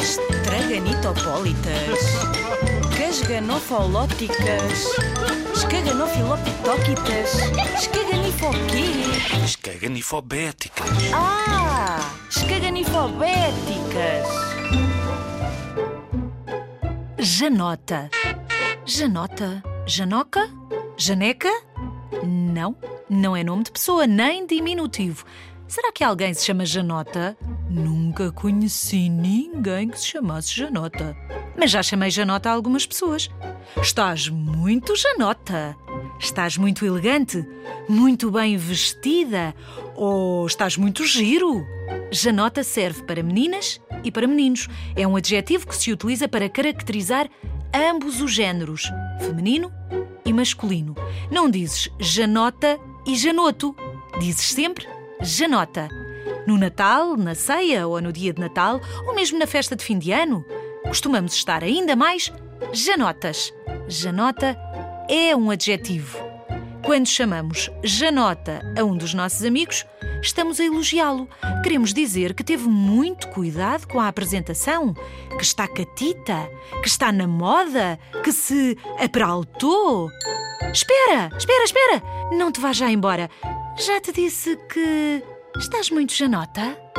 Estraganitopólitas. Casganofolóticas. Escaganofilopitóquitas. Escaganifoquê? Escaganifobéticas. Ah! Escaganifobéticas. Janota. Janota. Janoca? Janeca? Não, não é nome de pessoa, nem diminutivo. Será que alguém se chama Janota? Nunca conheci ninguém que se chamasse Janota. Mas já chamei Janota a algumas pessoas. Estás muito Janota. Estás muito elegante, muito bem vestida ou estás muito giro. Janota serve para meninas e para meninos. É um adjetivo que se utiliza para caracterizar ambos os géneros, feminino e masculino. Não dizes Janota e Janoto. Dizes sempre Janota. No Natal, na ceia ou no dia de Natal, ou mesmo na festa de fim de ano, costumamos estar ainda mais Janotas. Janota é um adjetivo. Quando chamamos Janota a um dos nossos amigos, estamos a elogiá-lo. Queremos dizer que teve muito cuidado com a apresentação, que está catita, que está na moda, que se aperaltou. Espera, espera, espera! Não te vá já embora. Já te disse que estás muito Janota?